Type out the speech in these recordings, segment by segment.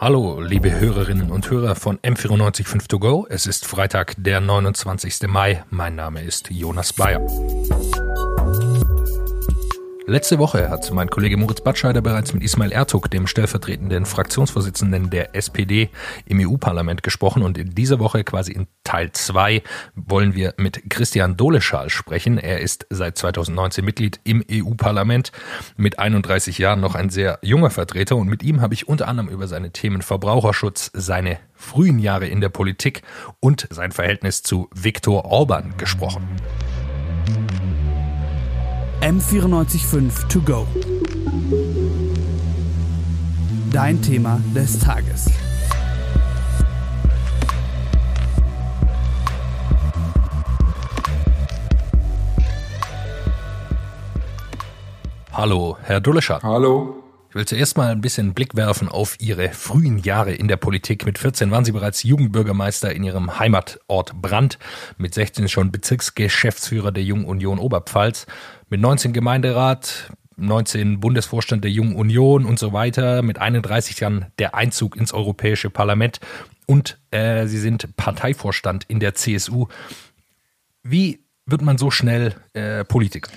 Hallo, liebe Hörerinnen und Hörer von M945 To Go. Es ist Freitag, der 29. Mai. Mein Name ist Jonas Bleier. Letzte Woche hat mein Kollege Moritz Batscheider bereits mit Ismail Ertug, dem stellvertretenden Fraktionsvorsitzenden der SPD im EU-Parlament gesprochen und in dieser Woche quasi in Teil 2 wollen wir mit Christian Doleschal sprechen. Er ist seit 2019 Mitglied im EU-Parlament, mit 31 Jahren noch ein sehr junger Vertreter und mit ihm habe ich unter anderem über seine Themen Verbraucherschutz, seine frühen Jahre in der Politik und sein Verhältnis zu Viktor Orban gesprochen. M945 To Go. Dein Thema des Tages. Hallo, Herr Dulleschat. Hallo. Ich will zuerst mal ein bisschen Blick werfen auf Ihre frühen Jahre in der Politik. Mit 14 waren Sie bereits Jugendbürgermeister in Ihrem Heimatort Brandt. Mit 16 schon Bezirksgeschäftsführer der Jungen Union Oberpfalz. Mit 19 Gemeinderat, 19 Bundesvorstand der Jungen Union und so weiter. Mit 31 Jahren der Einzug ins Europäische Parlament. Und äh, Sie sind Parteivorstand in der CSU. Wie wird man so schnell äh, Politiker?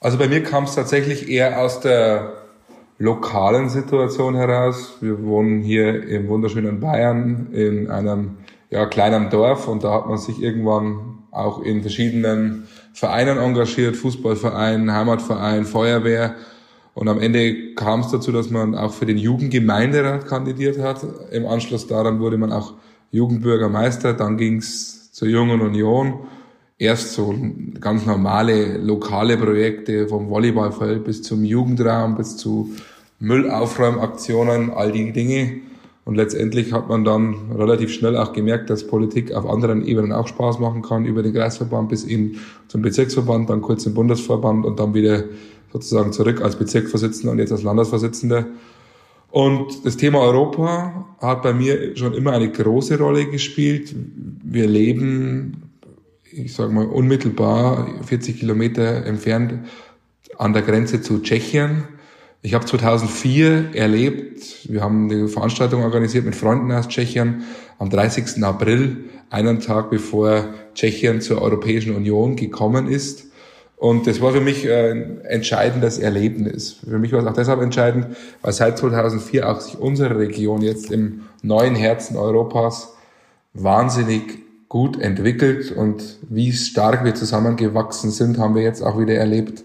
Also bei mir kam es tatsächlich eher aus der lokalen Situation heraus. Wir wohnen hier im wunderschönen Bayern in einem ja, kleinen Dorf und da hat man sich irgendwann auch in verschiedenen Vereinen engagiert, Fußballverein, Heimatverein, Feuerwehr. Und am Ende kam es dazu, dass man auch für den Jugendgemeinderat kandidiert hat. Im Anschluss daran wurde man auch Jugendbürgermeister. Dann ging es zur Jungen Union. Erst so ganz normale lokale Projekte vom Volleyballfeld bis zum Jugendraum, bis zu Müllaufräumaktionen, all die Dinge. Und letztendlich hat man dann relativ schnell auch gemerkt, dass Politik auf anderen Ebenen auch Spaß machen kann, über den Kreisverband bis hin zum Bezirksverband, dann kurz im Bundesverband und dann wieder sozusagen zurück als Bezirksvorsitzender und jetzt als Landesvorsitzender. Und das Thema Europa hat bei mir schon immer eine große Rolle gespielt. Wir leben, ich sage mal, unmittelbar 40 Kilometer entfernt an der Grenze zu Tschechien. Ich habe 2004 erlebt, wir haben eine Veranstaltung organisiert mit Freunden aus Tschechien am 30. April, einen Tag bevor Tschechien zur Europäischen Union gekommen ist. Und das war für mich ein entscheidendes Erlebnis. Für mich war es auch deshalb entscheidend, weil seit 2004 auch sich unsere Region jetzt im neuen Herzen Europas wahnsinnig gut entwickelt und wie stark wir zusammengewachsen sind, haben wir jetzt auch wieder erlebt,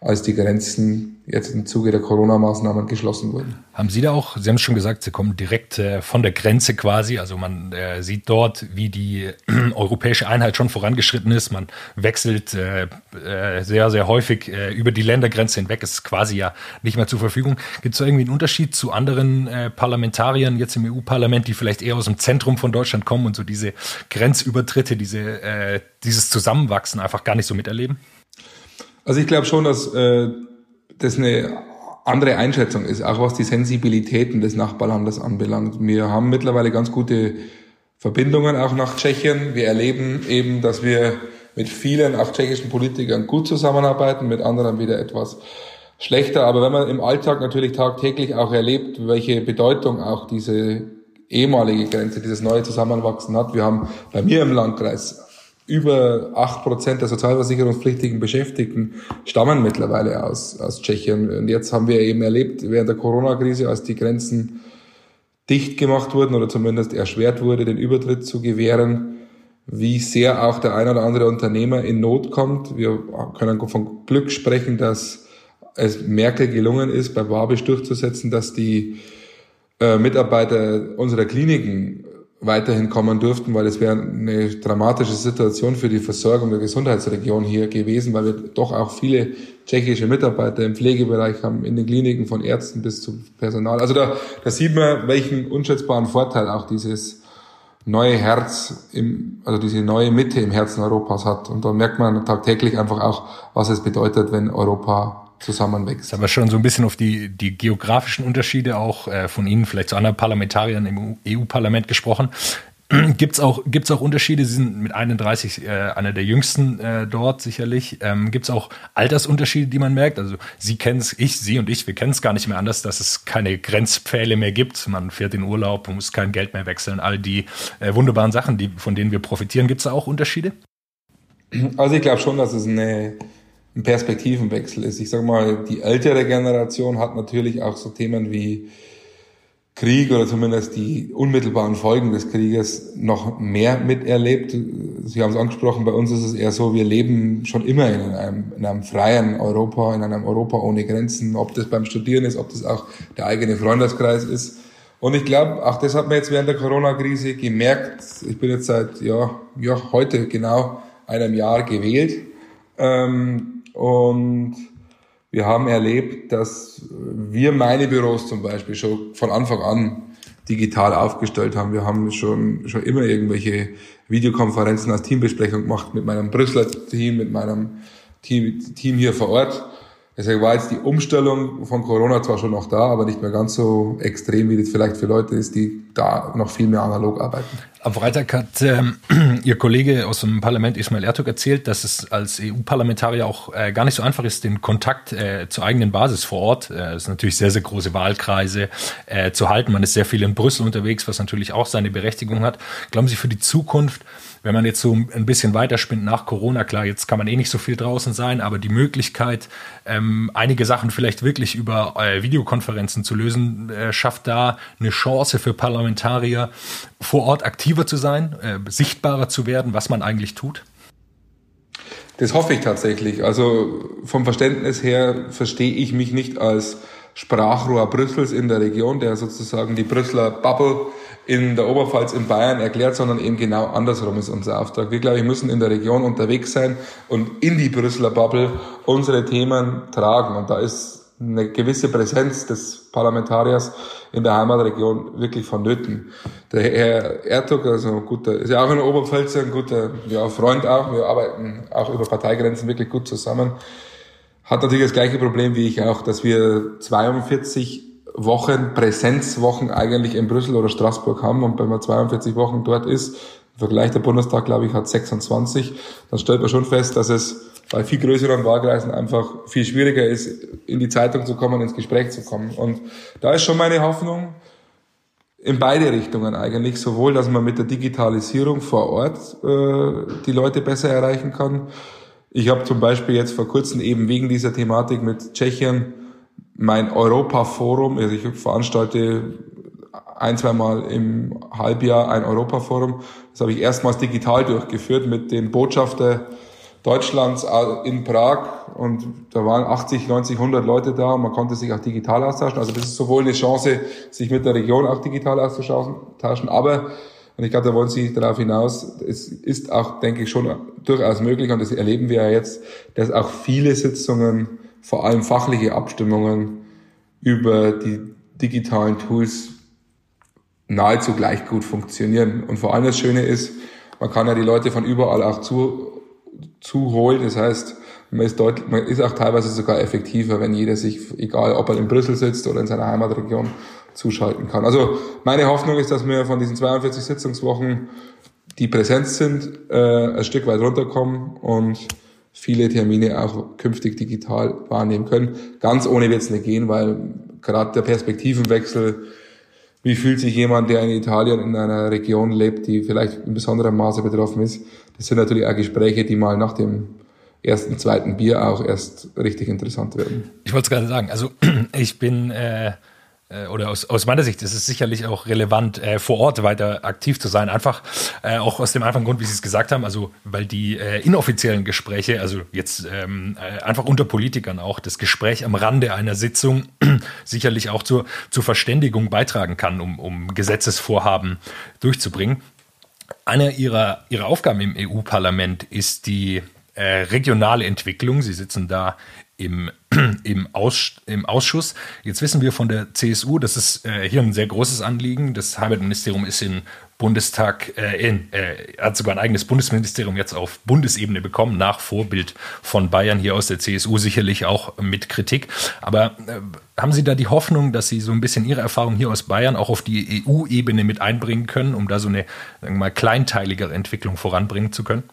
als die Grenzen jetzt im Zuge der Corona-Maßnahmen geschlossen wurden. Haben Sie da auch, Sie haben es schon gesagt, Sie kommen direkt äh, von der Grenze quasi, also man äh, sieht dort, wie die äh, europäische Einheit schon vorangeschritten ist, man wechselt äh, äh, sehr, sehr häufig äh, über die Ländergrenze hinweg, ist quasi ja nicht mehr zur Verfügung. Gibt es da irgendwie einen Unterschied zu anderen Parlamentariern jetzt im EU-Parlament, die vielleicht eher aus dem Zentrum von Deutschland kommen und so diese Grenzübertritte, diese, dieses Zusammenwachsen einfach gar nicht so miterleben? Also ich glaube schon, dass das eine andere Einschätzung ist, auch was die Sensibilitäten des Nachbarlandes anbelangt. Wir haben mittlerweile ganz gute Verbindungen auch nach Tschechien. Wir erleben eben, dass wir mit vielen auch tschechischen Politikern gut zusammenarbeiten, mit anderen wieder etwas schlechter. Aber wenn man im Alltag natürlich tagtäglich auch erlebt, welche Bedeutung auch diese ehemalige Grenze, dieses neue Zusammenwachsen hat. Wir haben bei mir im Landkreis über acht Prozent der sozialversicherungspflichtigen Beschäftigten stammen mittlerweile aus, aus Tschechien. Und jetzt haben wir eben erlebt, während der Corona-Krise, als die Grenzen dicht gemacht wurden oder zumindest erschwert wurde, den Übertritt zu gewähren, wie sehr auch der ein oder andere Unternehmer in Not kommt. Wir können von Glück sprechen, dass es Merkel gelungen ist, bei Wabisch durchzusetzen, dass die äh, Mitarbeiter unserer Kliniken weiterhin kommen durften, weil es wäre eine dramatische Situation für die Versorgung der Gesundheitsregion hier gewesen, weil wir doch auch viele tschechische Mitarbeiter im Pflegebereich haben, in den Kliniken von Ärzten bis zum Personal. Also da, da sieht man, welchen unschätzbaren Vorteil auch dieses neue Herz, im, also diese neue Mitte im Herzen Europas hat. Und da merkt man tagtäglich einfach auch, was es bedeutet, wenn Europa zusammenwächst. Wir schon so ein bisschen auf die, die geografischen Unterschiede auch äh, von Ihnen, vielleicht zu anderen Parlamentariern im EU-Parlament gesprochen. Gibt es auch, gibt's auch Unterschiede? Sie sind mit 31 äh, einer der jüngsten äh, dort sicherlich. Ähm, Gibt es auch Altersunterschiede, die man merkt? Also Sie kennen es, ich, Sie und ich, wir kennen es gar nicht mehr anders, dass es keine Grenzpfähle mehr gibt. Man fährt in Urlaub, man muss kein Geld mehr wechseln. All die äh, wunderbaren Sachen, die, von denen wir profitieren. Gibt es da auch Unterschiede? Also ich glaube schon, dass es eine, ein Perspektivenwechsel ist. Ich sage mal, die ältere Generation hat natürlich auch so Themen wie Krieg oder zumindest die unmittelbaren Folgen des Krieges noch mehr miterlebt. Sie haben es angesprochen, bei uns ist es eher so, wir leben schon immer in einem, in einem freien Europa, in einem Europa ohne Grenzen, ob das beim Studieren ist, ob das auch der eigene Freundeskreis ist. Und ich glaube, auch das hat man jetzt während der Corona-Krise gemerkt. Ich bin jetzt seit, ja, ja, heute genau einem Jahr gewählt. Ähm, und wir haben erlebt, dass wir meine Büros zum Beispiel schon von Anfang an digital aufgestellt haben. Wir haben schon, schon immer irgendwelche Videokonferenzen als Teambesprechung gemacht mit meinem Brüsseler Team, mit meinem Team, Team hier vor Ort. Deswegen war jetzt die Umstellung von Corona zwar schon noch da, aber nicht mehr ganz so extrem, wie das vielleicht für Leute ist, die da noch viel mehr analog arbeiten. Am Freitag hat ähm, Ihr Kollege aus dem Parlament Ismail Ertug erzählt, dass es als EU-Parlamentarier auch äh, gar nicht so einfach ist, den Kontakt äh, zur eigenen Basis vor Ort, äh, es sind natürlich sehr, sehr große Wahlkreise, äh, zu halten. Man ist sehr viel in Brüssel unterwegs, was natürlich auch seine Berechtigung hat. Glauben Sie für die Zukunft, wenn man jetzt so ein bisschen weiterspinnt nach Corona, klar, jetzt kann man eh nicht so viel draußen sein, aber die Möglichkeit, ähm, einige Sachen vielleicht wirklich über äh, Videokonferenzen zu lösen, äh, schafft da eine Chance für Parlamentarier, vor Ort aktiver zu sein, äh, sichtbarer zu werden, was man eigentlich tut? Das hoffe ich tatsächlich. Also vom Verständnis her verstehe ich mich nicht als Sprachrohr Brüssels in der Region, der sozusagen die Brüsseler Bubble in der Oberpfalz in Bayern erklärt, sondern eben genau andersrum ist unser Auftrag. Wir, glaube ich, müssen in der Region unterwegs sein und in die Brüsseler Bubble unsere Themen tragen. Und da ist eine gewisse Präsenz des Parlamentariers in der Heimatregion wirklich vonnöten. Der Herr Ertug, also guter, ist ja auch in der Oberpfalz ein guter ja, Freund auch. Wir arbeiten auch über Parteigrenzen wirklich gut zusammen. Hat natürlich das gleiche Problem wie ich auch, dass wir 42 Wochen, Präsenzwochen eigentlich in Brüssel oder Straßburg haben und wenn man 42 Wochen dort ist, im Vergleich der Bundestag, glaube ich, hat 26, dann stellt man schon fest, dass es bei viel größeren Wahlkreisen einfach viel schwieriger ist, in die Zeitung zu kommen, ins Gespräch zu kommen. Und da ist schon meine Hoffnung, in beide Richtungen eigentlich, sowohl, dass man mit der Digitalisierung vor Ort äh, die Leute besser erreichen kann. Ich habe zum Beispiel jetzt vor kurzem eben wegen dieser Thematik mit Tschechien mein Europa-Forum, also ich veranstalte ein, zweimal im Halbjahr ein Europa-Forum. Das habe ich erstmals digital durchgeführt mit den Botschafter Deutschlands in Prag und da waren 80, 90, 100 Leute da und man konnte sich auch digital austauschen. Also das ist sowohl eine Chance, sich mit der Region auch digital auszutauschen, aber und ich glaube, da wollen Sie darauf hinaus. Es ist auch, denke ich, schon durchaus möglich, und das erleben wir ja jetzt, dass auch viele Sitzungen vor allem fachliche Abstimmungen über die digitalen Tools nahezu gleich gut funktionieren. Und vor allem das Schöne ist, man kann ja die Leute von überall auch zu, zuholen. Das heißt, man ist, deutlich, man ist auch teilweise sogar effektiver, wenn jeder sich, egal ob er in Brüssel sitzt oder in seiner Heimatregion, zuschalten kann. Also meine Hoffnung ist, dass wir von diesen 42 Sitzungswochen, die präsent sind, äh, ein Stück weit runterkommen und viele Termine auch künftig digital wahrnehmen können. Ganz ohne wird es nicht gehen, weil gerade der Perspektivenwechsel, wie fühlt sich jemand, der in Italien in einer Region lebt, die vielleicht in besonderem Maße betroffen ist, das sind natürlich auch Gespräche, die mal nach dem ersten, zweiten Bier auch erst richtig interessant werden. Ich wollte es gerade sagen, also ich bin äh, oder aus, aus meiner Sicht ist es sicherlich auch relevant, äh, vor Ort weiter aktiv zu sein. Einfach äh, auch aus dem einfachen Grund, wie Sie es gesagt haben, also weil die äh, inoffiziellen Gespräche, also jetzt ähm, äh, einfach unter Politikern auch, das Gespräch am Rande einer Sitzung sicherlich auch zur, zur Verständigung beitragen kann, um, um Gesetzesvorhaben durchzubringen. Eine ihrer, ihrer Aufgaben im EU-Parlament ist die äh, regionale Entwicklung. Sie sitzen da im, im, Aus, im Ausschuss. Jetzt wissen wir von der CSU, das ist äh, hier ein sehr großes Anliegen. Das Heimatministerium ist in Bundestag, äh, in, äh, hat sogar ein eigenes Bundesministerium jetzt auf Bundesebene bekommen, nach Vorbild von Bayern hier aus der CSU, sicherlich auch mit Kritik. Aber äh, haben Sie da die Hoffnung, dass Sie so ein bisschen Ihre Erfahrung hier aus Bayern auch auf die EU-Ebene mit einbringen können, um da so eine sagen wir mal, kleinteiligere Entwicklung voranbringen zu können?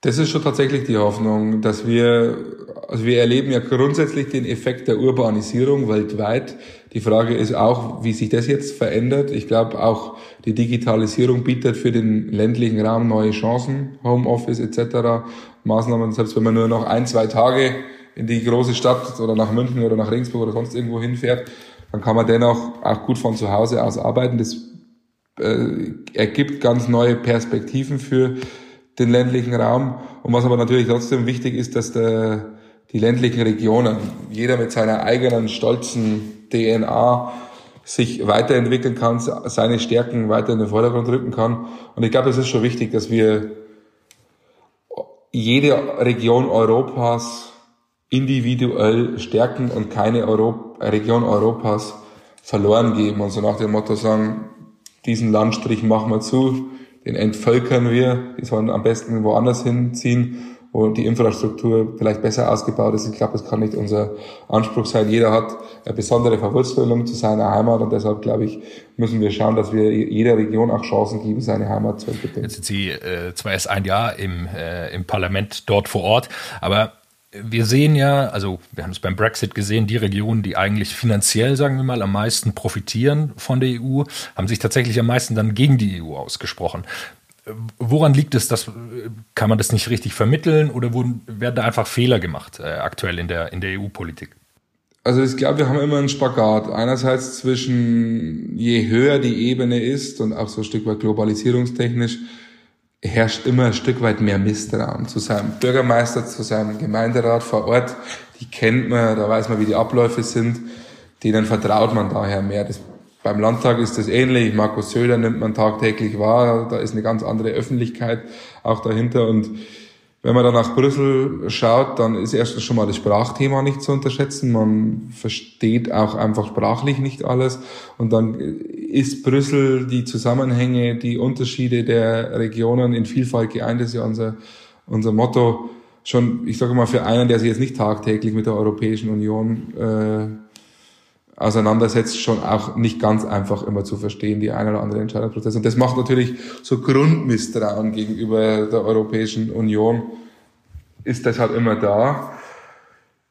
Das ist schon tatsächlich die Hoffnung, dass wir, also wir erleben ja grundsätzlich den Effekt der Urbanisierung weltweit. Die Frage ist auch, wie sich das jetzt verändert. Ich glaube auch die Digitalisierung bietet für den ländlichen Raum neue Chancen, Homeoffice etc. Maßnahmen, selbst wenn man nur noch ein, zwei Tage in die große Stadt oder nach München oder nach Regensburg oder sonst irgendwo hinfährt, dann kann man dennoch auch gut von zu Hause aus arbeiten. Das äh, ergibt ganz neue Perspektiven für den ländlichen Raum. Und was aber natürlich trotzdem wichtig ist, dass der, die ländlichen Regionen, jeder mit seiner eigenen stolzen DNA sich weiterentwickeln kann, seine Stärken weiter in den Vordergrund rücken kann. Und ich glaube, es ist schon wichtig, dass wir jede Region Europas individuell stärken und keine Europ Region Europas verloren geben und so nach dem Motto sagen, diesen Landstrich machen wir zu, den entvölkern wir, die sollen am besten woanders hinziehen, wo die Infrastruktur vielleicht besser ausgebaut ist. Ich glaube, das kann nicht unser Anspruch sein. Jeder hat eine besondere Verwurzelung zu seiner Heimat und deshalb, glaube ich, müssen wir schauen, dass wir jeder Region auch Chancen geben, seine Heimat zu entwickeln. Jetzt sind Sie äh, zwar erst ein Jahr im, äh, im Parlament dort vor Ort, aber wir sehen ja, also wir haben es beim Brexit gesehen, die Regionen, die eigentlich finanziell, sagen wir mal, am meisten profitieren von der EU, haben sich tatsächlich am meisten dann gegen die EU ausgesprochen. Woran liegt es? Dass, kann man das nicht richtig vermitteln oder wurden, werden da einfach Fehler gemacht äh, aktuell in der, in der EU-Politik? Also ich glaube, wir haben immer einen Spagat. Einerseits zwischen je höher die Ebene ist und auch so ein Stück weit globalisierungstechnisch, herrscht immer ein Stück weit mehr Misstrauen zu seinem Bürgermeister, zu seinem Gemeinderat vor Ort. Die kennt man, da weiß man, wie die Abläufe sind. Denen vertraut man daher mehr. Das, beim Landtag ist das ähnlich. Markus Söder nimmt man tagtäglich wahr. Da ist eine ganz andere Öffentlichkeit auch dahinter. Und wenn man dann nach Brüssel schaut, dann ist erstens schon mal das Sprachthema nicht zu unterschätzen. Man versteht auch einfach sprachlich nicht alles. Und dann ist Brüssel die Zusammenhänge, die Unterschiede der Regionen in Vielfalt geeint. Das ist ja unser, unser Motto. Schon, ich sage mal, für einen, der sich jetzt nicht tagtäglich mit der Europäischen Union äh, auseinandersetzt, schon auch nicht ganz einfach immer zu verstehen, die ein oder andere Entscheidungsprozesse. Und das macht natürlich so Grundmisstrauen gegenüber der Europäischen Union, ist deshalb immer da.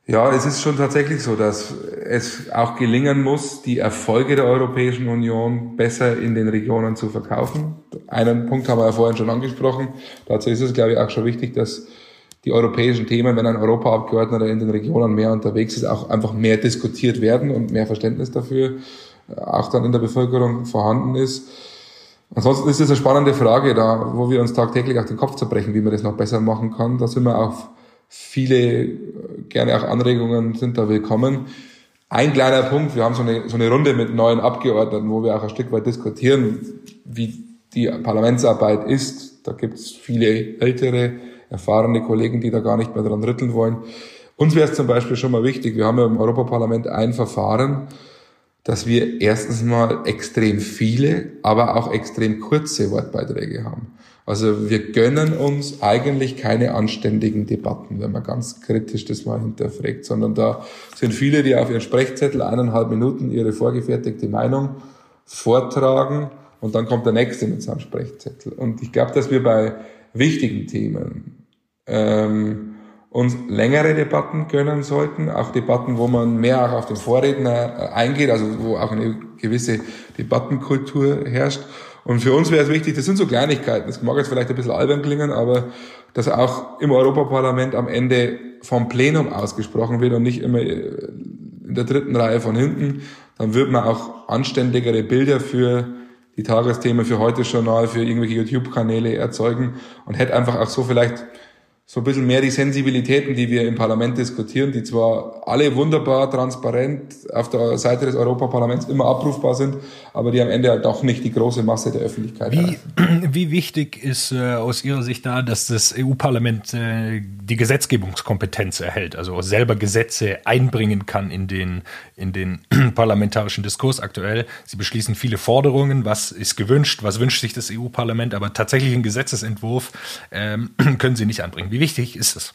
Ja, es ist schon tatsächlich so, dass es auch gelingen muss, die Erfolge der Europäischen Union besser in den Regionen zu verkaufen. Einen Punkt haben wir ja vorhin schon angesprochen. Dazu ist es, glaube ich, auch schon wichtig, dass die europäischen Themen, wenn ein Europaabgeordneter in den Regionen mehr unterwegs ist, auch einfach mehr diskutiert werden und mehr Verständnis dafür äh, auch dann in der Bevölkerung vorhanden ist. Ansonsten ist es eine spannende Frage, da wo wir uns tagtäglich auch den Kopf zerbrechen, wie man das noch besser machen kann. Da sind wir auch viele, äh, gerne auch Anregungen sind da willkommen. Ein kleiner Punkt, wir haben so eine, so eine Runde mit neuen Abgeordneten, wo wir auch ein Stück weit diskutieren, wie die Parlamentsarbeit ist. Da gibt es viele ältere erfahrene Kollegen, die da gar nicht mehr dran rütteln wollen. Uns wäre es zum Beispiel schon mal wichtig, wir haben ja im Europaparlament ein Verfahren, dass wir erstens mal extrem viele, aber auch extrem kurze Wortbeiträge haben. Also wir gönnen uns eigentlich keine anständigen Debatten, wenn man ganz kritisch das mal hinterfragt, sondern da sind viele, die auf ihren Sprechzettel eineinhalb Minuten ihre vorgefertigte Meinung vortragen und dann kommt der nächste mit seinem Sprechzettel. Und ich glaube, dass wir bei wichtigen Themen ähm, uns längere Debatten gönnen sollten, auch Debatten, wo man mehr auch auf den Vorredner äh, eingeht, also wo auch eine gewisse Debattenkultur herrscht. Und für uns wäre es wichtig, das sind so Kleinigkeiten, das mag jetzt vielleicht ein bisschen albern klingen, aber dass auch im Europaparlament am Ende vom Plenum ausgesprochen wird und nicht immer äh, in der dritten Reihe von hinten, dann wird man auch anständigere Bilder für die Tagesthemen, für heute Journal, für irgendwelche YouTube-Kanäle erzeugen und hätte einfach auch so vielleicht so ein bisschen mehr die Sensibilitäten, die wir im Parlament diskutieren, die zwar alle wunderbar transparent auf der Seite des Europaparlaments immer abrufbar sind, aber die am Ende halt doch nicht die große Masse der Öffentlichkeit wie, Wie wichtig ist äh, aus Ihrer Sicht da, dass das EU-Parlament äh, die Gesetzgebungskompetenz erhält, also selber Gesetze einbringen kann in den, in den parlamentarischen Diskurs aktuell? Sie beschließen viele Forderungen, was ist gewünscht, was wünscht sich das EU-Parlament, aber tatsächlich einen Gesetzesentwurf ähm, können Sie nicht anbringen. Wie wichtig ist es?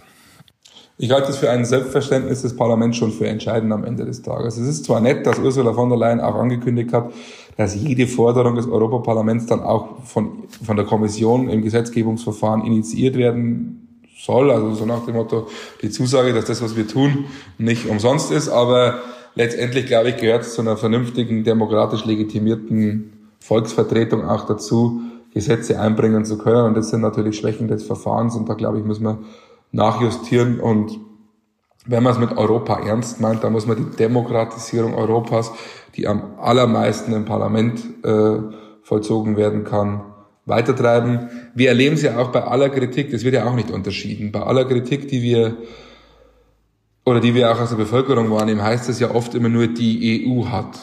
Ich halte es für ein Selbstverständnis des Parlaments schon für entscheidend am Ende des Tages. Es ist zwar nett, dass Ursula von der Leyen auch angekündigt hat, dass jede Forderung des Europaparlaments dann auch von, von der Kommission im Gesetzgebungsverfahren initiiert werden soll. Also so nach dem Motto, die Zusage, dass das, was wir tun, nicht umsonst ist. Aber letztendlich, glaube ich, gehört es zu einer vernünftigen, demokratisch legitimierten Volksvertretung auch dazu, Gesetze einbringen zu können. Und das sind natürlich Schwächen des Verfahrens und da glaube ich, muss man nachjustieren und wenn man es mit Europa ernst meint, dann muss man die Demokratisierung Europas, die am allermeisten im Parlament äh, vollzogen werden kann, weitertreiben. Wir erleben es ja auch bei aller Kritik, das wird ja auch nicht unterschieden. Bei aller Kritik, die wir oder die wir auch aus der Bevölkerung wahrnehmen, heißt es ja oft immer nur, die EU hat.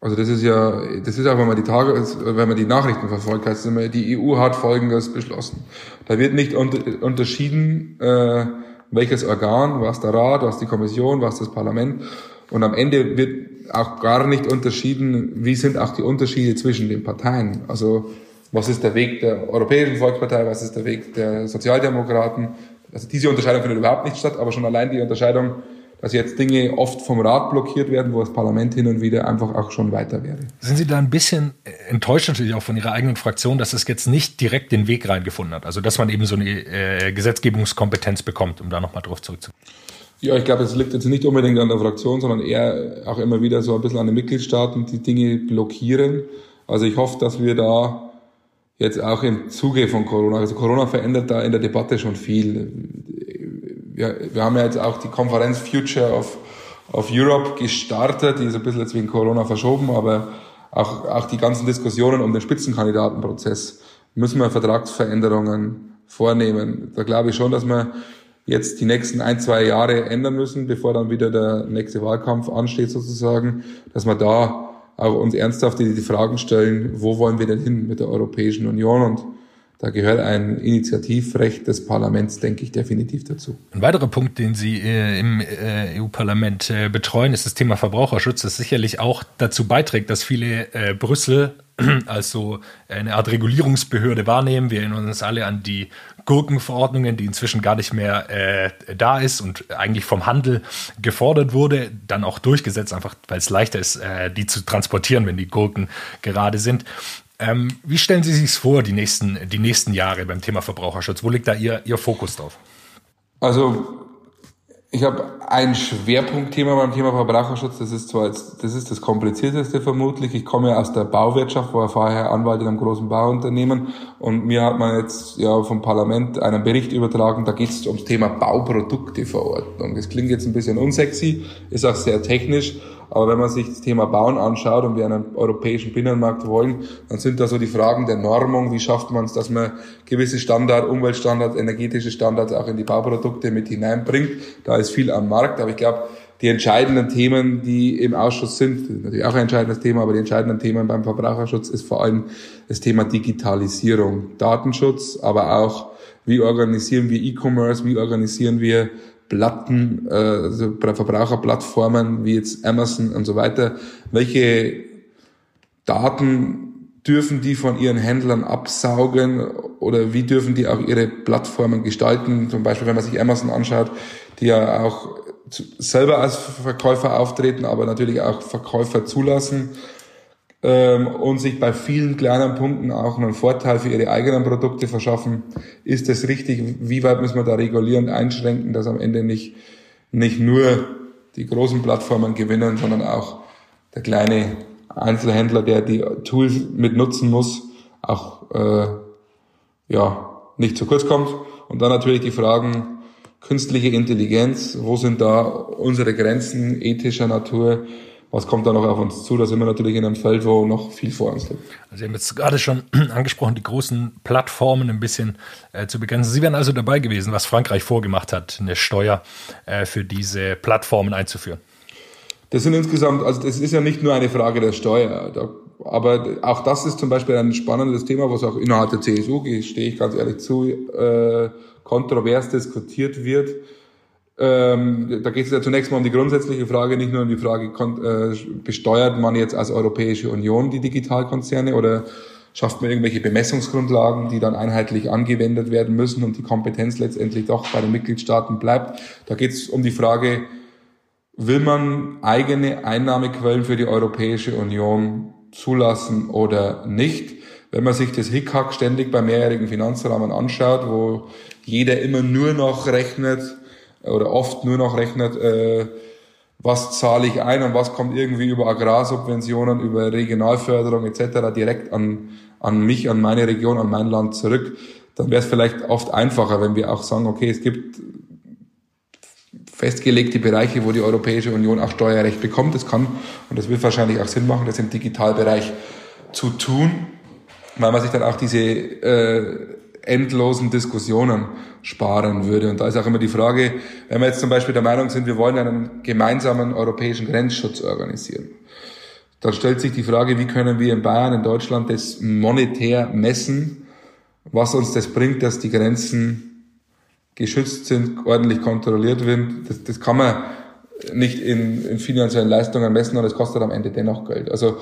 Also das ist ja, das ist auch, wenn man die Tage, wenn man die Nachrichten verfolgt, heißt es immer, die EU hat Folgendes beschlossen. Da wird nicht unter, unterschieden, äh, welches Organ, was der Rat, was die Kommission, was das Parlament. Und am Ende wird auch gar nicht unterschieden, wie sind auch die Unterschiede zwischen den Parteien. Also was ist der Weg der Europäischen Volkspartei, was ist der Weg der Sozialdemokraten. Also diese Unterscheidung findet überhaupt nicht statt, aber schon allein die Unterscheidung dass jetzt Dinge oft vom Rat blockiert werden, wo das Parlament hin und wieder einfach auch schon weiter wäre. Sind Sie da ein bisschen enttäuscht natürlich auch von Ihrer eigenen Fraktion, dass es jetzt nicht direkt den Weg reingefunden hat? Also dass man eben so eine äh, Gesetzgebungskompetenz bekommt, um da nochmal drauf zurückzukommen. Ja, ich glaube, es liegt jetzt nicht unbedingt an der Fraktion, sondern eher auch immer wieder so ein bisschen an den Mitgliedstaaten, die Dinge blockieren. Also ich hoffe, dass wir da jetzt auch im Zuge von Corona, also Corona verändert da in der Debatte schon viel wir, wir haben ja jetzt auch die Konferenz Future of, of Europe gestartet, die ist ein bisschen jetzt wegen Corona verschoben, aber auch, auch die ganzen Diskussionen um den Spitzenkandidatenprozess müssen wir Vertragsveränderungen vornehmen. Da glaube ich schon, dass wir jetzt die nächsten ein, zwei Jahre ändern müssen, bevor dann wieder der nächste Wahlkampf ansteht sozusagen, dass wir da auch uns ernsthaft die, die Fragen stellen, wo wollen wir denn hin mit der Europäischen Union und da gehört ein Initiativrecht des Parlaments, denke ich, definitiv dazu. Ein weiterer Punkt, den Sie äh, im äh, EU-Parlament äh, betreuen, ist das Thema Verbraucherschutz, das sicherlich auch dazu beiträgt, dass viele äh, Brüssel als so eine Art Regulierungsbehörde wahrnehmen. Wir erinnern uns alle an die Gurkenverordnungen, die inzwischen gar nicht mehr äh, da ist und eigentlich vom Handel gefordert wurde, dann auch durchgesetzt, einfach weil es leichter ist, äh, die zu transportieren, wenn die Gurken gerade sind. Ähm, wie stellen Sie sich vor, die nächsten, die nächsten Jahre beim Thema Verbraucherschutz? Wo liegt da Ihr, Ihr Fokus drauf? Also ich habe ein Schwerpunktthema beim Thema Verbraucherschutz. Das ist zwar jetzt, das ist das komplizierteste vermutlich. Ich komme ja aus der Bauwirtschaft, war vorher Anwalt in einem großen Bauunternehmen und mir hat man jetzt ja vom Parlament einen Bericht übertragen. Da geht es ums Thema Bauprodukteverordnung. Das klingt jetzt ein bisschen unsexy, ist auch sehr technisch. Aber wenn man sich das Thema Bauen anschaut und wir einen europäischen Binnenmarkt wollen, dann sind da so die Fragen der Normung. Wie schafft man es, dass man gewisse Standards, Umweltstandards, energetische Standards auch in die Bauprodukte mit hineinbringt? Da ist viel am Markt. Aber ich glaube, die entscheidenden Themen, die im Ausschuss sind, natürlich auch ein entscheidendes Thema, aber die entscheidenden Themen beim Verbraucherschutz ist vor allem das Thema Digitalisierung, Datenschutz, aber auch wie organisieren wir E-Commerce, wie organisieren wir Platten, also Verbraucherplattformen wie jetzt Amazon und so weiter, welche Daten dürfen die von ihren Händlern absaugen oder wie dürfen die auch ihre Plattformen gestalten? Zum Beispiel, wenn man sich Amazon anschaut, die ja auch selber als Verkäufer auftreten, aber natürlich auch Verkäufer zulassen ähm, und sich bei vielen kleinen Punkten auch einen Vorteil für ihre eigenen Produkte verschaffen. Ist das richtig? Wie weit müssen wir da regulierend einschränken, dass am Ende nicht, nicht nur die großen Plattformen gewinnen, sondern auch der kleine Einzelhändler, der die Tools mit nutzen muss, auch äh, ja nicht zu kurz kommt. Und dann natürlich die Fragen künstliche Intelligenz, wo sind da unsere Grenzen ethischer Natur? Was kommt da noch auf uns zu? Da sind wir natürlich in einem Feld, wo noch viel vor uns liegt. Also Sie haben jetzt gerade schon angesprochen, die großen Plattformen ein bisschen äh, zu begrenzen. Sie wären also dabei gewesen, was Frankreich vorgemacht hat, eine Steuer äh, für diese Plattformen einzuführen. Das sind insgesamt, also das ist ja nicht nur eine Frage der Steuer, da, aber auch das ist zum Beispiel ein spannendes Thema, was auch innerhalb der CSU, stehe ich ganz ehrlich zu, äh, kontrovers diskutiert wird ähm, da geht es ja zunächst mal um die grundsätzliche Frage, nicht nur um die Frage, äh, besteuert man jetzt als Europäische Union die Digitalkonzerne oder schafft man irgendwelche Bemessungsgrundlagen, die dann einheitlich angewendet werden müssen und die Kompetenz letztendlich doch bei den Mitgliedstaaten bleibt. Da geht es um die Frage, will man eigene Einnahmequellen für die Europäische Union zulassen oder nicht? Wenn man sich das Hickhack ständig beim mehrjährigen Finanzrahmen anschaut, wo jeder immer nur noch rechnet, oder oft nur noch rechnet, äh, was zahle ich ein und was kommt irgendwie über Agrarsubventionen, über Regionalförderung etc. direkt an, an mich, an meine Region, an mein Land zurück, dann wäre es vielleicht oft einfacher, wenn wir auch sagen, okay, es gibt festgelegte Bereiche, wo die Europäische Union auch Steuerrecht bekommt. Das kann, und das wird wahrscheinlich auch Sinn machen, das im Digitalbereich zu tun, weil man sich dann auch diese äh, endlosen Diskussionen sparen würde. Und da ist auch immer die Frage, wenn wir jetzt zum Beispiel der Meinung sind, wir wollen einen gemeinsamen europäischen Grenzschutz organisieren, dann stellt sich die Frage, wie können wir in Bayern, in Deutschland das monetär messen, was uns das bringt, dass die Grenzen geschützt sind, ordentlich kontrolliert werden. Das, das kann man nicht in, in finanziellen Leistungen messen und es kostet am Ende dennoch Geld. Also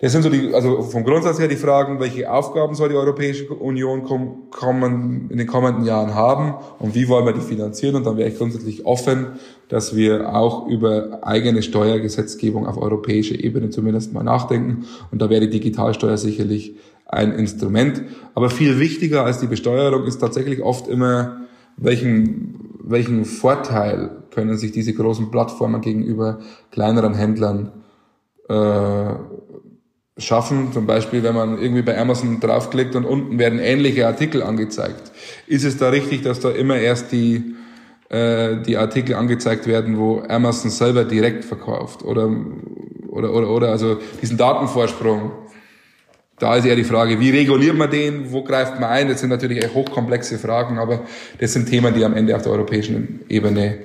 das sind so die, also vom Grundsatz her die Fragen, welche Aufgaben soll die Europäische Union kommen, in den kommenden Jahren haben und wie wollen wir die finanzieren? Und dann wäre ich grundsätzlich offen, dass wir auch über eigene Steuergesetzgebung auf europäischer Ebene zumindest mal nachdenken. Und da wäre die Digitalsteuer sicherlich ein Instrument. Aber viel wichtiger als die Besteuerung ist tatsächlich oft immer, welchen, welchen Vorteil können sich diese großen Plattformen gegenüber kleineren Händlern äh, schaffen. Zum Beispiel, wenn man irgendwie bei Amazon draufklickt und unten werden ähnliche Artikel angezeigt. Ist es da richtig, dass da immer erst die, äh, die Artikel angezeigt werden, wo Amazon selber direkt verkauft? Oder, oder, oder, oder, also diesen Datenvorsprung. Da ist eher die Frage, wie reguliert man den? Wo greift man ein? Das sind natürlich hochkomplexe Fragen, aber das sind Themen, die am Ende auf der europäischen Ebene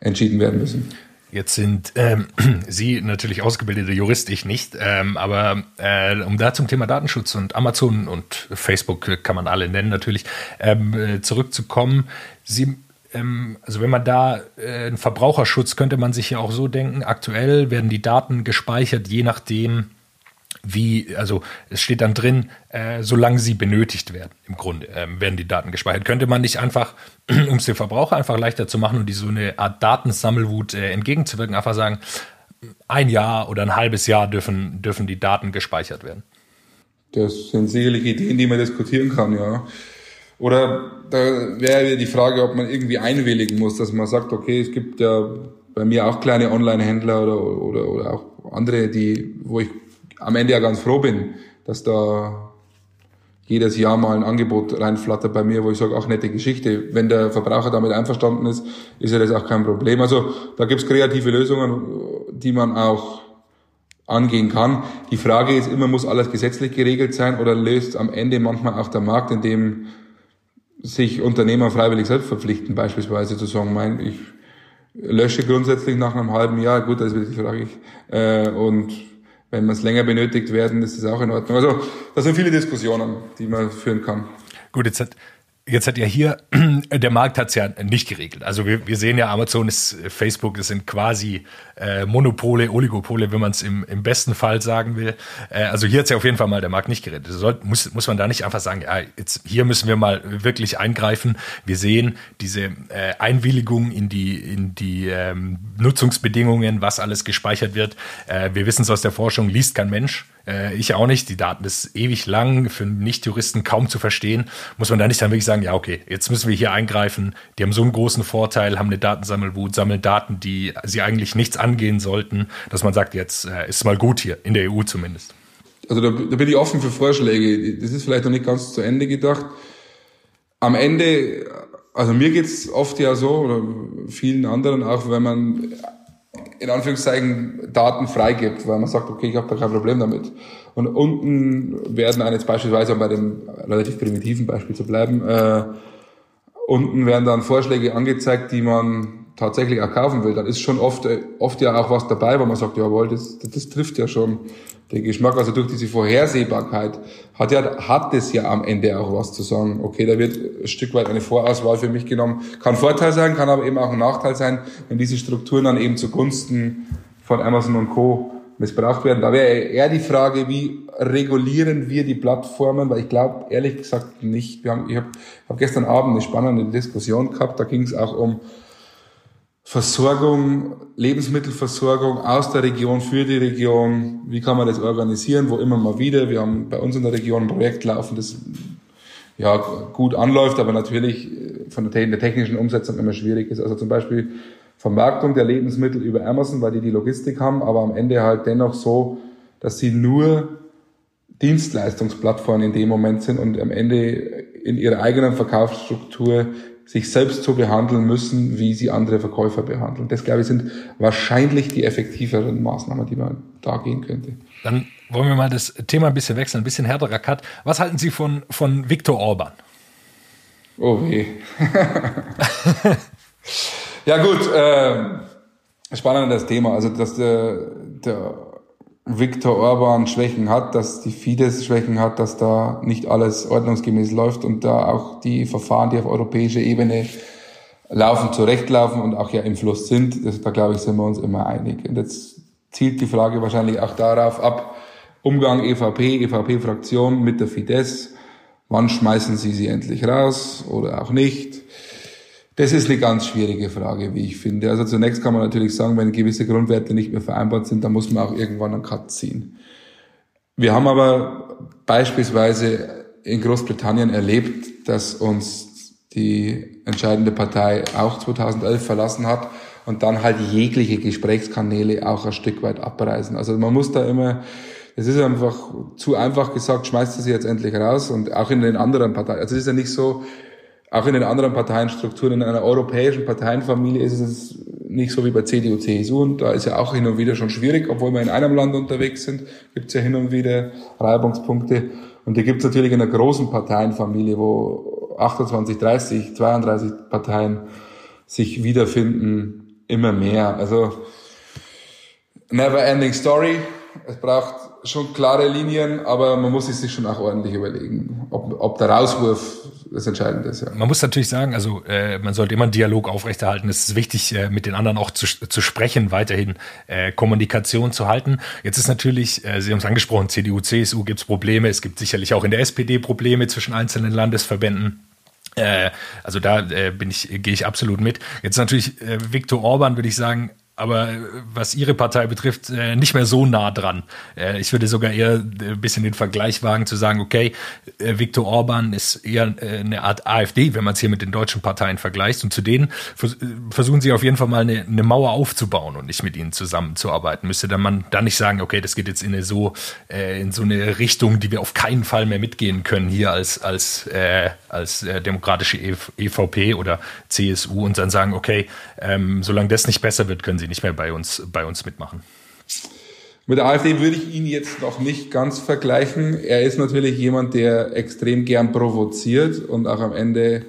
entschieden werden müssen. Jetzt sind ähm, Sie natürlich ausgebildete Jurist, ich nicht, ähm, aber äh, um da zum Thema Datenschutz und Amazon und Facebook kann man alle nennen natürlich ähm, äh, zurückzukommen. Sie ähm, also wenn man da äh, einen Verbraucherschutz könnte man sich ja auch so denken, aktuell werden die Daten gespeichert, je nachdem, wie, also es steht dann drin, äh, solange sie benötigt werden, im Grunde ähm, werden die Daten gespeichert. Könnte man nicht einfach, um es dem Verbraucher einfach leichter zu machen und die so eine Art Datensammelwut äh, entgegenzuwirken, einfach sagen, ein Jahr oder ein halbes Jahr dürfen, dürfen die Daten gespeichert werden? Das sind sicherlich Ideen, die man diskutieren kann, ja. Oder da wäre die Frage, ob man irgendwie einwilligen muss, dass man sagt, okay, es gibt ja bei mir auch kleine Online-Händler oder, oder, oder auch andere, die, wo ich am Ende ja ganz froh bin, dass da jedes Jahr mal ein Angebot reinflattert bei mir, wo ich sage, ach nette Geschichte. Wenn der Verbraucher damit einverstanden ist, ist ja das auch kein Problem. Also da gibt's kreative Lösungen, die man auch angehen kann. Die Frage ist immer, muss alles gesetzlich geregelt sein oder löst am Ende manchmal auch der Markt, in dem sich Unternehmer freiwillig selbst verpflichten, beispielsweise zu sagen, mein, ich lösche grundsätzlich nach einem halben Jahr, gut, das ist die Frage, äh, und wenn man es länger benötigt werden, ist das auch in Ordnung. Also das sind viele Diskussionen, die man führen kann. Gut, jetzt hat Jetzt hat ja hier, der Markt hat es ja nicht geregelt. Also wir, wir sehen ja, Amazon ist, Facebook, das sind quasi äh, Monopole, Oligopole, wenn man es im, im besten Fall sagen will. Äh, also hier hat es ja auf jeden Fall mal der Markt nicht geregelt. Soll, muss, muss man da nicht einfach sagen, ja, jetzt hier müssen wir mal wirklich eingreifen. Wir sehen diese äh, Einwilligung in die, in die ähm, Nutzungsbedingungen, was alles gespeichert wird. Äh, wir wissen es aus der Forschung, liest kein Mensch. Äh, ich auch nicht. Die Daten ist ewig lang, für Nichtjuristen kaum zu verstehen. Muss man da nicht dann wirklich sagen, ja, okay, jetzt müssen wir hier eingreifen. Die haben so einen großen Vorteil, haben eine Datensammelwut, sammeln Daten, die sie eigentlich nichts angehen sollten, dass man sagt, jetzt äh, ist mal gut hier, in der EU zumindest. Also da, da bin ich offen für Vorschläge. Das ist vielleicht noch nicht ganz zu Ende gedacht. Am Ende, also mir geht's oft ja so, oder vielen anderen auch, wenn man in Anführungszeichen Daten freigibt, weil man sagt, okay, ich habe da kein Problem damit. Und unten werden dann jetzt beispielsweise, um bei dem relativ primitiven Beispiel zu bleiben, äh, unten werden dann Vorschläge angezeigt, die man tatsächlich auch kaufen will, dann ist schon oft, äh, oft ja auch was dabei, wo man sagt, jawohl, das, das, das trifft ja schon den Geschmack. Also durch diese Vorhersehbarkeit hat ja, hat es ja am Ende auch was zu sagen. Okay, da wird ein Stück weit eine Vorauswahl für mich genommen. Kann Vorteil sein, kann aber eben auch ein Nachteil sein, wenn diese Strukturen dann eben zugunsten von Amazon und Co. missbraucht werden. Da wäre eher die Frage, wie regulieren wir die Plattformen, weil ich glaube, ehrlich gesagt nicht. Wir haben, ich habe hab gestern Abend eine spannende Diskussion gehabt, da ging es auch um Versorgung, Lebensmittelversorgung aus der Region für die Region. Wie kann man das organisieren? Wo immer mal wieder. Wir haben bei uns in der Region ein Projekt laufen, das ja gut anläuft, aber natürlich äh, von der technischen Umsetzung immer schwierig ist. Also zum Beispiel Vermarktung der Lebensmittel über Amazon, weil die die Logistik haben, aber am Ende halt dennoch so, dass sie nur Dienstleistungsplattformen in dem Moment sind und am Ende in ihrer eigenen Verkaufsstruktur sich selbst so behandeln müssen, wie sie andere Verkäufer behandeln. Das, glaube ich, sind wahrscheinlich die effektiveren Maßnahmen, die man da gehen könnte. Dann wollen wir mal das Thema ein bisschen wechseln, ein bisschen härterer Cut. Was halten Sie von, von Viktor Orban? Oh weh. ja gut, äh, spannendes Thema. Also, dass der, der Viktor Orban Schwächen hat, dass die Fidesz Schwächen hat, dass da nicht alles ordnungsgemäß läuft und da auch die Verfahren, die auf europäischer Ebene laufen, zurechtlaufen und auch ja im Fluss sind. Das, da glaube ich, sind wir uns immer einig. Und jetzt zielt die Frage wahrscheinlich auch darauf ab, Umgang EVP, EVP-Fraktion mit der Fidesz. Wann schmeißen Sie sie endlich raus oder auch nicht? Das ist eine ganz schwierige Frage, wie ich finde. Also zunächst kann man natürlich sagen, wenn gewisse Grundwerte nicht mehr vereinbart sind, dann muss man auch irgendwann einen Cut ziehen. Wir haben aber beispielsweise in Großbritannien erlebt, dass uns die entscheidende Partei auch 2011 verlassen hat und dann halt jegliche Gesprächskanäle auch ein Stück weit abreißen. Also man muss da immer, es ist einfach zu einfach gesagt, schmeißt sie jetzt endlich raus und auch in den anderen Parteien. Also es ist ja nicht so, auch in den anderen Parteienstrukturen, in einer europäischen Parteienfamilie ist es nicht so wie bei CDU, CSU und da ist ja auch hin und wieder schon schwierig, obwohl wir in einem Land unterwegs sind, gibt es ja hin und wieder Reibungspunkte. Und die gibt es natürlich in einer großen Parteienfamilie, wo 28, 30, 32 Parteien sich wiederfinden, immer mehr. Also never ending story. Es braucht schon klare Linien, aber man muss sich schon auch ordentlich überlegen, ob, ob der Rauswurf das Entscheidende ist. Ja. Man muss natürlich sagen, also äh, man sollte immer einen Dialog aufrechterhalten. Es ist wichtig, äh, mit den anderen auch zu, zu sprechen, weiterhin äh, Kommunikation zu halten. Jetzt ist natürlich, äh, Sie haben es angesprochen, CDU, CSU gibt es Probleme. Es gibt sicherlich auch in der SPD Probleme zwischen einzelnen Landesverbänden. Äh, also da äh, bin ich, gehe ich absolut mit. Jetzt natürlich äh, Viktor Orban, würde ich sagen, aber äh, was Ihre Partei betrifft, äh, nicht mehr so nah dran. Äh, ich würde sogar eher ein bisschen den Vergleich wagen zu sagen, okay, Viktor Orban ist eher eine Art AfD, wenn man es hier mit den deutschen Parteien vergleicht. Und zu denen versuchen Sie auf jeden Fall mal eine, eine Mauer aufzubauen und nicht mit ihnen zusammenzuarbeiten. Müsste dann man dann nicht sagen, okay, das geht jetzt in eine so in so eine Richtung, die wir auf keinen Fall mehr mitgehen können hier als als als demokratische EVP e oder CSU und dann sagen, okay, ähm, solange das nicht besser wird, können Sie nicht mehr bei uns, bei uns mitmachen. Mit der AfD würde ich ihn jetzt noch nicht ganz vergleichen. Er ist natürlich jemand, der extrem gern provoziert und auch am Ende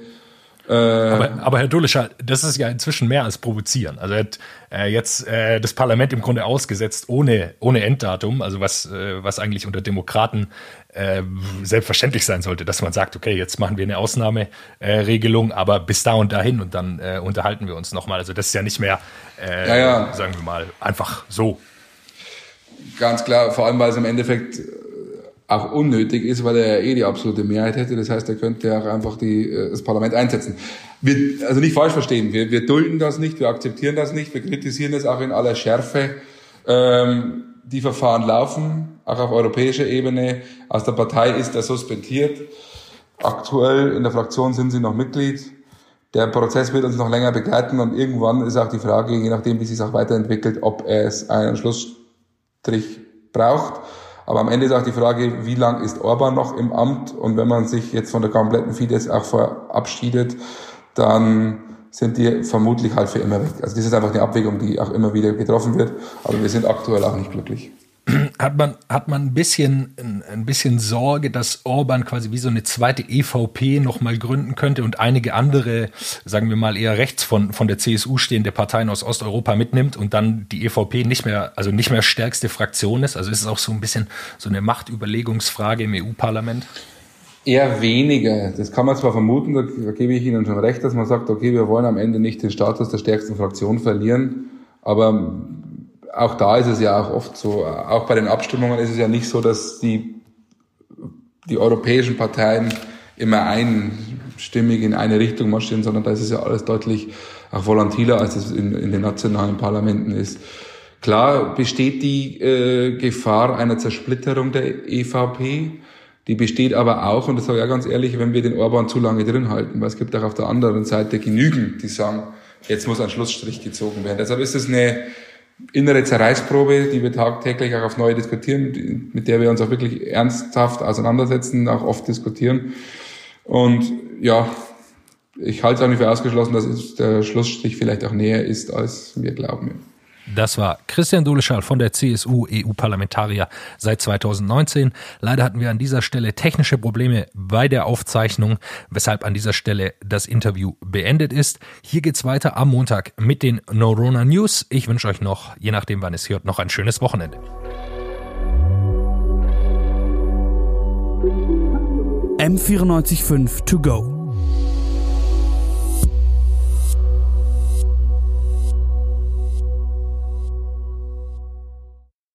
aber, aber Herr Dulischer, das ist ja inzwischen mehr als provozieren. Also er hat äh, jetzt äh, das Parlament im Grunde ausgesetzt ohne, ohne Enddatum, also was, äh, was eigentlich unter Demokraten äh, selbstverständlich sein sollte, dass man sagt, okay, jetzt machen wir eine Ausnahmeregelung, aber bis da und dahin und dann äh, unterhalten wir uns nochmal. Also das ist ja nicht mehr, äh, ja, ja. sagen wir mal, einfach so. Ganz klar, vor allem weil es im Endeffekt auch unnötig ist, weil er ja eh die absolute Mehrheit hätte. Das heißt, er könnte auch einfach die, äh, das Parlament einsetzen. Wir, also nicht falsch verstehen, wir, wir dulden das nicht, wir akzeptieren das nicht, wir kritisieren das auch in aller Schärfe. Ähm, die Verfahren laufen, auch auf europäischer Ebene. Aus der Partei ist er suspendiert. Aktuell in der Fraktion sind sie noch Mitglied. Der Prozess wird uns noch länger begleiten und irgendwann ist auch die Frage, je nachdem, wie sich es auch weiterentwickelt, ob es einen Schlussstrich braucht. Aber am Ende ist auch die Frage, wie lang ist Orban noch im Amt? Und wenn man sich jetzt von der kompletten Fidesz auch verabschiedet, dann sind die vermutlich halt für immer weg. Also das ist einfach eine Abwägung, die auch immer wieder getroffen wird, aber wir sind aktuell auch nicht glücklich hat man, hat man ein bisschen, ein bisschen Sorge, dass Orban quasi wie so eine zweite EVP nochmal gründen könnte und einige andere, sagen wir mal eher rechts von, von der CSU stehende Parteien aus Osteuropa mitnimmt und dann die EVP nicht mehr, also nicht mehr stärkste Fraktion ist? Also ist es auch so ein bisschen so eine Machtüberlegungsfrage im EU-Parlament? Eher weniger. Das kann man zwar vermuten, da, da gebe ich Ihnen schon recht, dass man sagt, okay, wir wollen am Ende nicht den Status der stärksten Fraktion verlieren, aber auch da ist es ja auch oft so, auch bei den Abstimmungen ist es ja nicht so, dass die, die europäischen Parteien immer einstimmig in eine Richtung marschieren, sondern da ist es ja alles deutlich auch volatiler, als es in, in den nationalen Parlamenten ist. Klar besteht die äh, Gefahr einer Zersplitterung der EVP. Die besteht aber auch, und das sage ich auch ganz ehrlich, wenn wir den Orban zu lange drin halten, weil es gibt auch auf der anderen Seite genügend, die sagen, jetzt muss ein Schlussstrich gezogen werden. Deshalb ist es eine, innere Zerreißprobe, die wir tagtäglich auch auf neue diskutieren, mit der wir uns auch wirklich ernsthaft auseinandersetzen, auch oft diskutieren. Und ja, ich halte es auch nicht für ausgeschlossen, dass der Schlussstrich vielleicht auch näher ist, als wir glauben. Das war Christian Duleschal von der CSU, EU-Parlamentarier seit 2019. Leider hatten wir an dieser Stelle technische Probleme bei der Aufzeichnung, weshalb an dieser Stelle das Interview beendet ist. Hier geht's weiter am Montag mit den Neurona News. Ich wünsche euch noch, je nachdem wann es hört, noch ein schönes Wochenende. M945 to go.